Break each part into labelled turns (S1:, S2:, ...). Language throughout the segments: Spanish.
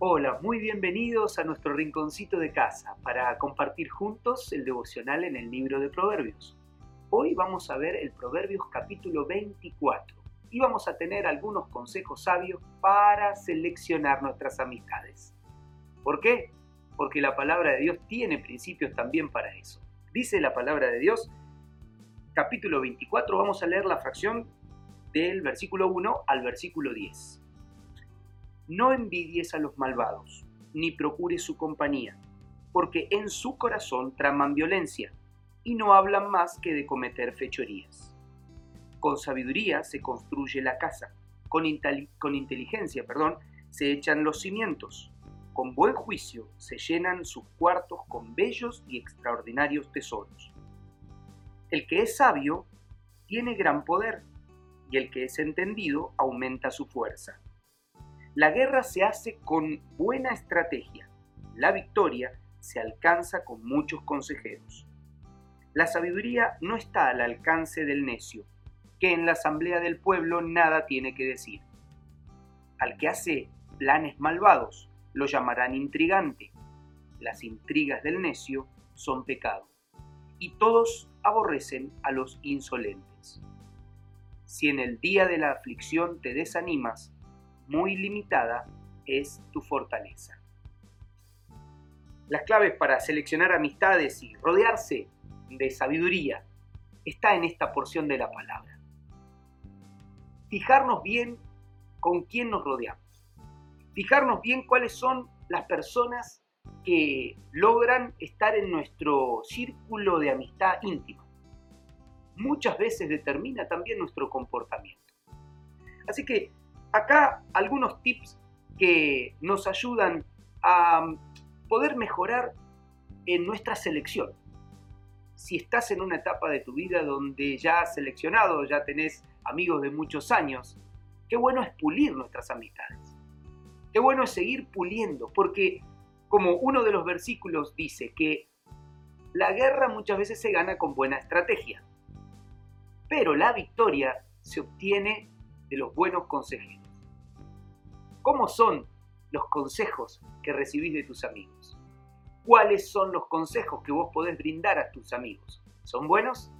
S1: Hola, muy bienvenidos a nuestro rinconcito de casa para compartir juntos el devocional en el libro de Proverbios. Hoy vamos a ver el Proverbios capítulo 24 y vamos a tener algunos consejos sabios para seleccionar nuestras amistades. ¿Por qué? Porque la palabra de Dios tiene principios también para eso. Dice la palabra de Dios, capítulo 24, vamos a leer la fracción del versículo 1 al versículo 10. No envidies a los malvados, ni procures su compañía, porque en su corazón traman violencia, y no hablan más que de cometer fechorías. Con sabiduría se construye la casa, con, con inteligencia, perdón, se echan los cimientos, con buen juicio se llenan sus cuartos con bellos y extraordinarios tesoros. El que es sabio tiene gran poder, y el que es entendido aumenta su fuerza. La guerra se hace con buena estrategia. La victoria se alcanza con muchos consejeros. La sabiduría no está al alcance del necio, que en la asamblea del pueblo nada tiene que decir. Al que hace planes malvados lo llamarán intrigante. Las intrigas del necio son pecado. Y todos aborrecen a los insolentes. Si en el día de la aflicción te desanimas, muy limitada es tu fortaleza. Las claves para seleccionar amistades y rodearse de sabiduría está en esta porción de la palabra. Fijarnos bien con quién nos rodeamos. Fijarnos bien cuáles son las personas que logran estar en nuestro círculo de amistad íntima. Muchas veces determina también nuestro comportamiento. Así que acá algunos tips que nos ayudan a poder mejorar en nuestra selección. Si estás en una etapa de tu vida donde ya has seleccionado, ya tenés amigos de muchos años, qué bueno es pulir nuestras amistades. Qué bueno es seguir puliendo, porque como uno de los versículos dice que la guerra muchas veces se gana con buena estrategia, pero la victoria se obtiene de los buenos consejeros. ¿Cómo son los consejos que recibís de tus amigos? ¿Cuáles son los consejos que vos podés brindar a tus amigos? ¿Son buenos?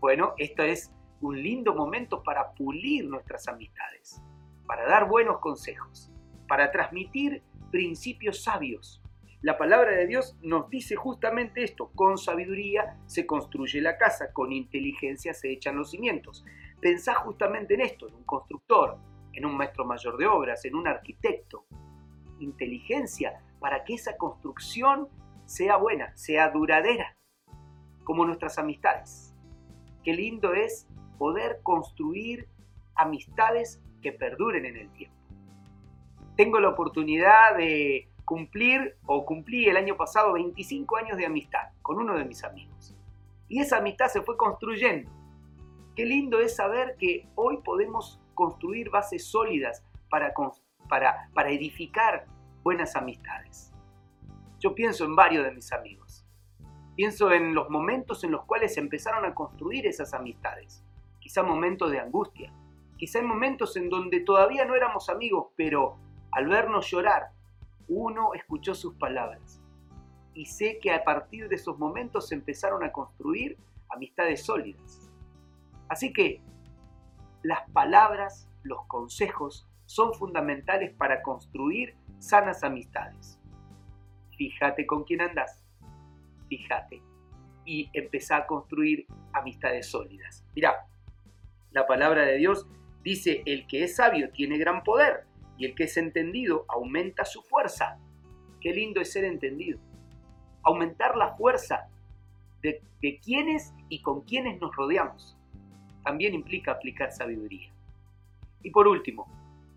S1: Bueno, esto es un lindo momento para pulir nuestras amistades, para dar buenos consejos, para transmitir principios sabios. La palabra de Dios nos dice justamente esto, con sabiduría se construye la casa, con inteligencia se echan los cimientos. Pensá justamente en esto, en un constructor, en un maestro mayor de obras, en un arquitecto. Inteligencia para que esa construcción sea buena, sea duradera, como nuestras amistades. Qué lindo es poder construir amistades que perduren en el tiempo. Tengo la oportunidad de cumplir o cumplí el año pasado 25 años de amistad con uno de mis amigos. Y esa amistad se fue construyendo Qué lindo es saber que hoy podemos construir bases sólidas para, para, para edificar buenas amistades. Yo pienso en varios de mis amigos. Pienso en los momentos en los cuales empezaron a construir esas amistades. Quizá momentos de angustia. Quizá en momentos en donde todavía no éramos amigos, pero al vernos llorar, uno escuchó sus palabras. Y sé que a partir de esos momentos empezaron a construir amistades sólidas. Así que las palabras, los consejos son fundamentales para construir sanas amistades. Fíjate con quién andas, fíjate y empezá a construir amistades sólidas. Mirá, la palabra de Dios dice, el que es sabio tiene gran poder y el que es entendido aumenta su fuerza. Qué lindo es ser entendido. Aumentar la fuerza de, de quienes y con quienes nos rodeamos también implica aplicar sabiduría. Y por último,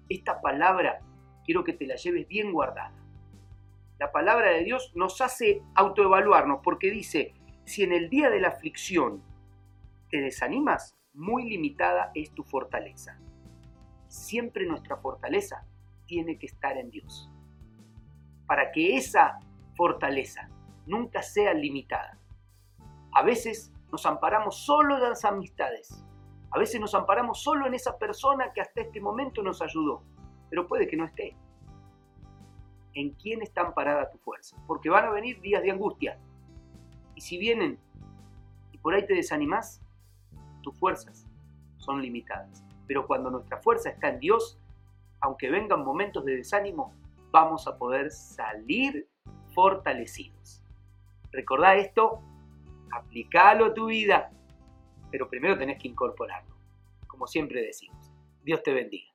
S1: esta palabra quiero que te la lleves bien guardada. La palabra de Dios nos hace autoevaluarnos porque dice, si en el día de la aflicción te desanimas, muy limitada es tu fortaleza. Siempre nuestra fortaleza tiene que estar en Dios. Para que esa fortaleza nunca sea limitada. A veces nos amparamos solo en las amistades, a veces nos amparamos solo en esa persona que hasta este momento nos ayudó, pero puede que no esté. en quién están paradas tus fuerzas, porque van a venir días de angustia. Y si vienen y por ahí te desanimas, tus fuerzas son limitadas. Pero cuando nuestra fuerza está en Dios, aunque vengan momentos de desánimo, vamos a poder salir fortalecidos. Recordá esto, aplicalo a tu vida, pero primero tenés que incorporarlo, como siempre decimos. Dios te bendiga.